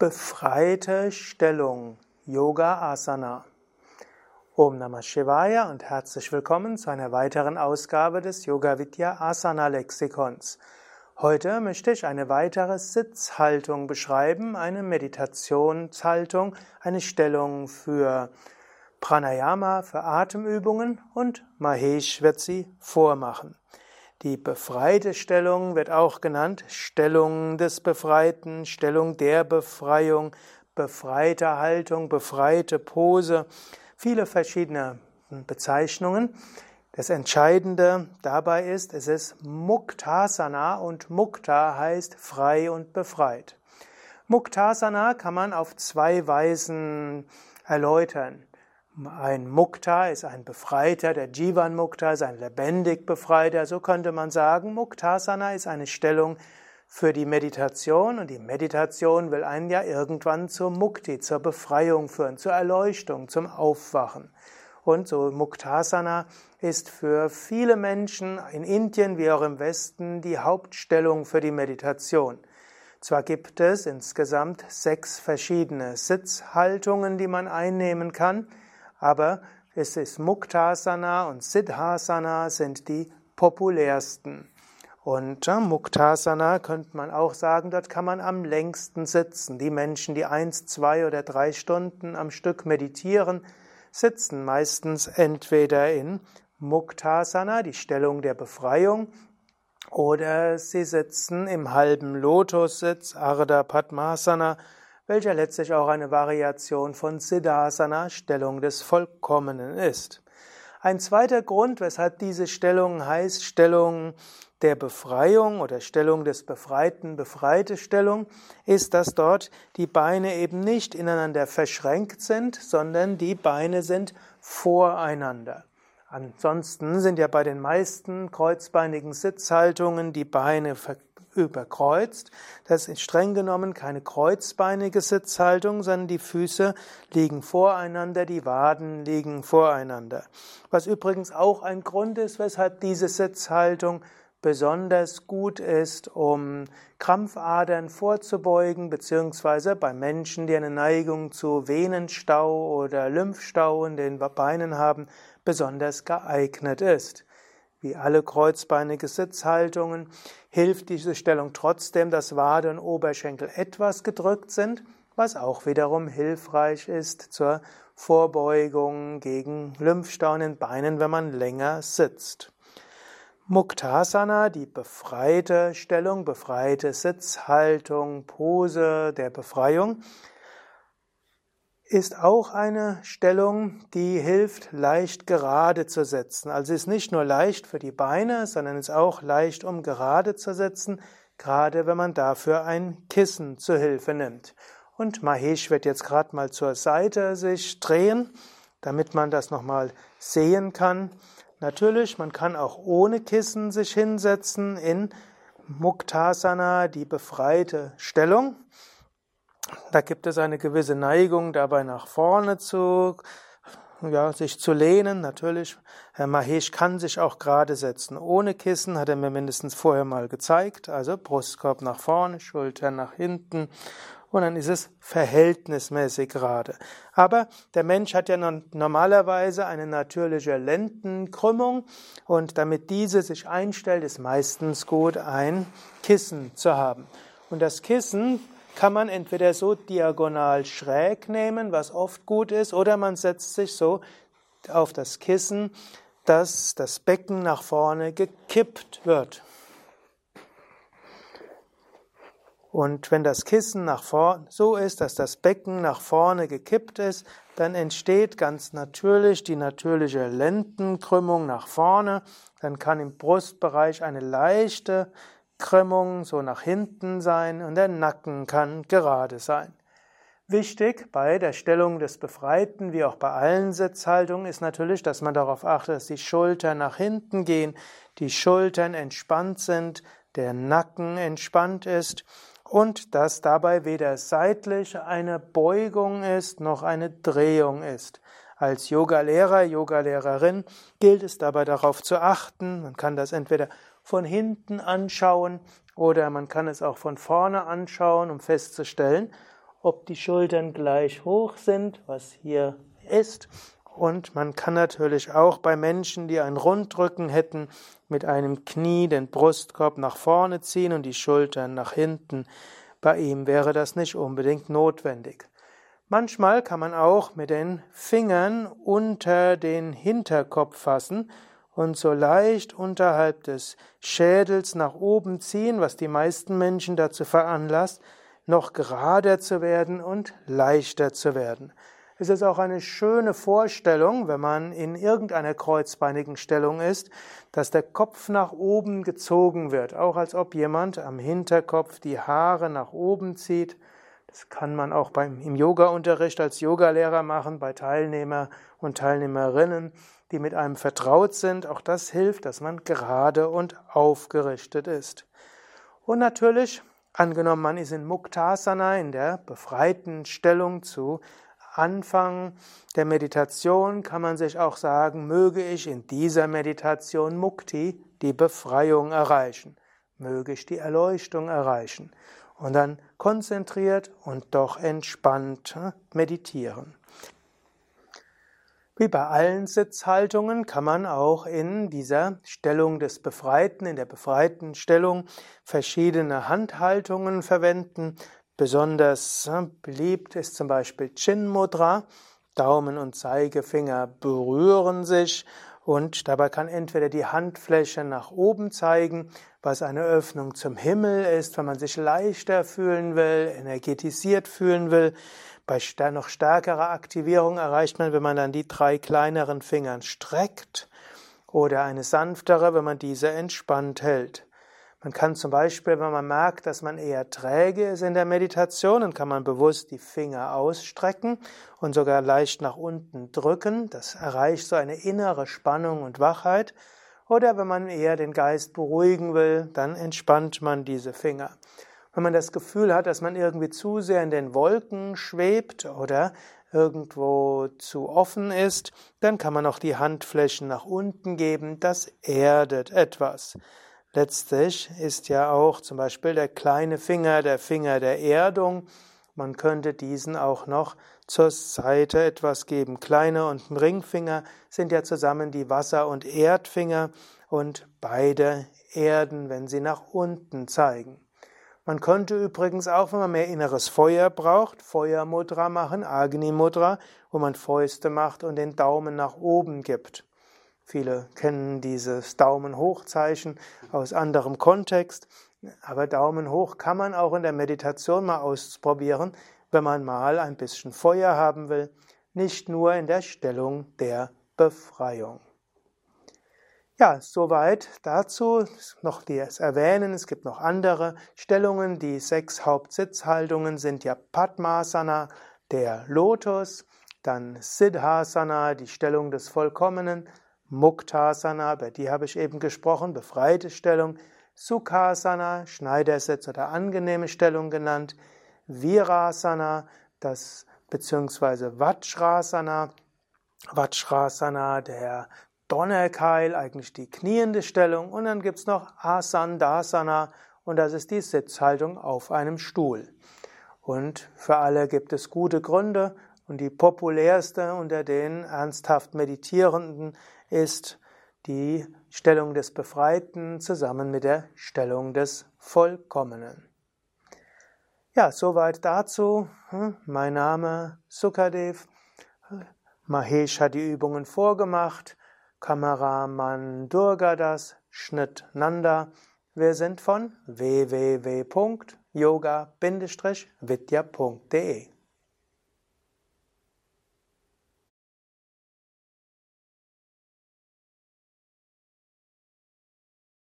Befreite Stellung, Yoga Asana. Om Namah Shivaya und herzlich willkommen zu einer weiteren Ausgabe des Yoga Vidya Asana Lexikons. Heute möchte ich eine weitere Sitzhaltung beschreiben, eine Meditationshaltung, eine Stellung für Pranayama, für Atemübungen und Mahesh wird sie vormachen. Die befreite Stellung wird auch genannt Stellung des Befreiten, Stellung der Befreiung, befreite Haltung, befreite Pose, viele verschiedene Bezeichnungen. Das Entscheidende dabei ist, es ist Muktasana und Mukta heißt frei und befreit. Muktasana kann man auf zwei Weisen erläutern. Ein Mukta ist ein Befreiter, der Jivan Mukta ist ein lebendig Befreiter. So könnte man sagen, Muktasana ist eine Stellung für die Meditation und die Meditation will einen ja irgendwann zur Mukti, zur Befreiung führen, zur Erleuchtung, zum Aufwachen. Und so Muktasana ist für viele Menschen in Indien wie auch im Westen die Hauptstellung für die Meditation. Zwar gibt es insgesamt sechs verschiedene Sitzhaltungen, die man einnehmen kann, aber es ist Muktasana und Siddhasana sind die populärsten. Und Muktasana könnte man auch sagen, dort kann man am längsten sitzen. Die Menschen, die eins, zwei oder drei Stunden am Stück meditieren, sitzen meistens entweder in Muktasana, die Stellung der Befreiung, oder sie sitzen im halben Lotussitz, Ardha Padmasana, welcher letztlich auch eine Variation von Siddhasana, Stellung des Vollkommenen ist. Ein zweiter Grund, weshalb diese Stellung heißt Stellung der Befreiung oder Stellung des Befreiten, befreite Stellung, ist, dass dort die Beine eben nicht ineinander verschränkt sind, sondern die Beine sind voreinander. Ansonsten sind ja bei den meisten kreuzbeinigen Sitzhaltungen die Beine überkreuzt. Das ist streng genommen keine kreuzbeinige Sitzhaltung, sondern die Füße liegen voreinander, die Waden liegen voreinander. Was übrigens auch ein Grund ist, weshalb diese Sitzhaltung besonders gut ist, um Krampfadern vorzubeugen, beziehungsweise bei Menschen, die eine Neigung zu Venenstau oder Lymphstau in den Beinen haben, besonders geeignet ist. Wie alle kreuzbeinige Sitzhaltungen hilft diese Stellung trotzdem, dass Wade und Oberschenkel etwas gedrückt sind, was auch wiederum hilfreich ist zur Vorbeugung gegen Lymphstau in den Beinen, wenn man länger sitzt. Muktasana, die befreite Stellung, befreite Sitzhaltung, Pose der Befreiung, ist auch eine Stellung, die hilft, leicht gerade zu setzen. Also ist nicht nur leicht für die Beine, sondern ist auch leicht, um gerade zu setzen, gerade wenn man dafür ein Kissen zur Hilfe nimmt. Und Mahesh wird jetzt gerade mal zur Seite sich drehen, damit man das nochmal sehen kann. Natürlich, man kann auch ohne Kissen sich hinsetzen in Muktasana, die befreite Stellung. Da gibt es eine gewisse Neigung, dabei nach vorne zu, ja, sich zu lehnen. Natürlich, Herr Mahesh kann sich auch gerade setzen. Ohne Kissen hat er mir mindestens vorher mal gezeigt. Also Brustkorb nach vorne, Schultern nach hinten. Und dann ist es verhältnismäßig gerade. Aber der Mensch hat ja normalerweise eine natürliche Lendenkrümmung. Und damit diese sich einstellt, ist meistens gut, ein Kissen zu haben. Und das Kissen kann man entweder so diagonal schräg nehmen, was oft gut ist, oder man setzt sich so auf das Kissen, dass das Becken nach vorne gekippt wird. Und wenn das Kissen nach vorne so ist, dass das Becken nach vorne gekippt ist, dann entsteht ganz natürlich die natürliche Lendenkrümmung nach vorne. Dann kann im Brustbereich eine leichte Krümmung so nach hinten sein und der Nacken kann gerade sein. Wichtig bei der Stellung des Befreiten, wie auch bei allen Sitzhaltungen, ist natürlich, dass man darauf achtet, dass die Schultern nach hinten gehen, die Schultern entspannt sind, der Nacken entspannt ist und dass dabei weder seitlich eine Beugung ist noch eine Drehung ist. Als Yogalehrer, Yogalehrerin gilt es dabei darauf zu achten. Man kann das entweder von hinten anschauen oder man kann es auch von vorne anschauen, um festzustellen, ob die Schultern gleich hoch sind, was hier ist. Und man kann natürlich auch bei Menschen, die einen Rundrücken hätten, mit einem Knie den Brustkorb nach vorne ziehen und die Schultern nach hinten. Bei ihm wäre das nicht unbedingt notwendig. Manchmal kann man auch mit den Fingern unter den Hinterkopf fassen und so leicht unterhalb des Schädels nach oben ziehen, was die meisten Menschen dazu veranlasst, noch gerader zu werden und leichter zu werden. Es ist auch eine schöne Vorstellung, wenn man in irgendeiner kreuzbeinigen Stellung ist, dass der Kopf nach oben gezogen wird, auch als ob jemand am Hinterkopf die Haare nach oben zieht. Das kann man auch beim, im Yoga-Unterricht als Yogalehrer machen, bei Teilnehmer und Teilnehmerinnen, die mit einem vertraut sind. Auch das hilft, dass man gerade und aufgerichtet ist. Und natürlich, angenommen, man ist in Muktasana, in der befreiten Stellung zu Anfang der Meditation kann man sich auch sagen, möge ich in dieser Meditation Mukti, die Befreiung erreichen, möge ich die Erleuchtung erreichen und dann konzentriert und doch entspannt hm, meditieren. Wie bei allen Sitzhaltungen kann man auch in dieser Stellung des Befreiten, in der befreiten Stellung, verschiedene Handhaltungen verwenden. Besonders beliebt ist zum Beispiel Chin Mudra. Daumen und Zeigefinger berühren sich und dabei kann entweder die Handfläche nach oben zeigen, was eine Öffnung zum Himmel ist, wenn man sich leichter fühlen will, energetisiert fühlen will. Bei noch stärkerer Aktivierung erreicht man, wenn man dann die drei kleineren Fingern streckt oder eine sanftere, wenn man diese entspannt hält. Man kann zum Beispiel, wenn man merkt, dass man eher träge ist in der Meditation, dann kann man bewusst die Finger ausstrecken und sogar leicht nach unten drücken. Das erreicht so eine innere Spannung und Wachheit. Oder wenn man eher den Geist beruhigen will, dann entspannt man diese Finger. Wenn man das Gefühl hat, dass man irgendwie zu sehr in den Wolken schwebt oder irgendwo zu offen ist, dann kann man auch die Handflächen nach unten geben. Das erdet etwas. Letztlich ist ja auch zum Beispiel der kleine Finger der Finger der Erdung. Man könnte diesen auch noch zur Seite etwas geben. Kleine und Ringfinger sind ja zusammen die Wasser- und Erdfinger und beide erden, wenn sie nach unten zeigen. Man könnte übrigens auch, wenn man mehr inneres Feuer braucht, Feuermudra machen, Agni Mudra, wo man Fäuste macht und den Daumen nach oben gibt. Viele kennen dieses Daumen hoch Zeichen aus anderem Kontext, aber Daumen hoch kann man auch in der Meditation mal ausprobieren, wenn man mal ein bisschen Feuer haben will, nicht nur in der Stellung der Befreiung. Ja, soweit dazu. Noch das Erwähnen, es gibt noch andere Stellungen. Die sechs Hauptsitzhaltungen sind ja Padmasana, der Lotus, dann Siddhasana, die Stellung des Vollkommenen, Muktasana, über die habe ich eben gesprochen, befreite Stellung, Sukhasana, Schneidersitz oder angenehme Stellung genannt, Virasana, das beziehungsweise Vajrasana, Vajrasana, der Donnerkeil, eigentlich die kniende Stellung. Und dann gibt es noch Asandasana und das ist die Sitzhaltung auf einem Stuhl. Und für alle gibt es gute Gründe. Und die populärste unter den ernsthaft Meditierenden ist die Stellung des Befreiten zusammen mit der Stellung des Vollkommenen. Ja, soweit dazu. Hm, mein Name Sukadev. Mahesh hat die Übungen vorgemacht. Kameramann Durgadas, Schnitt Nanda. Wir sind von www.yoga-vidya.de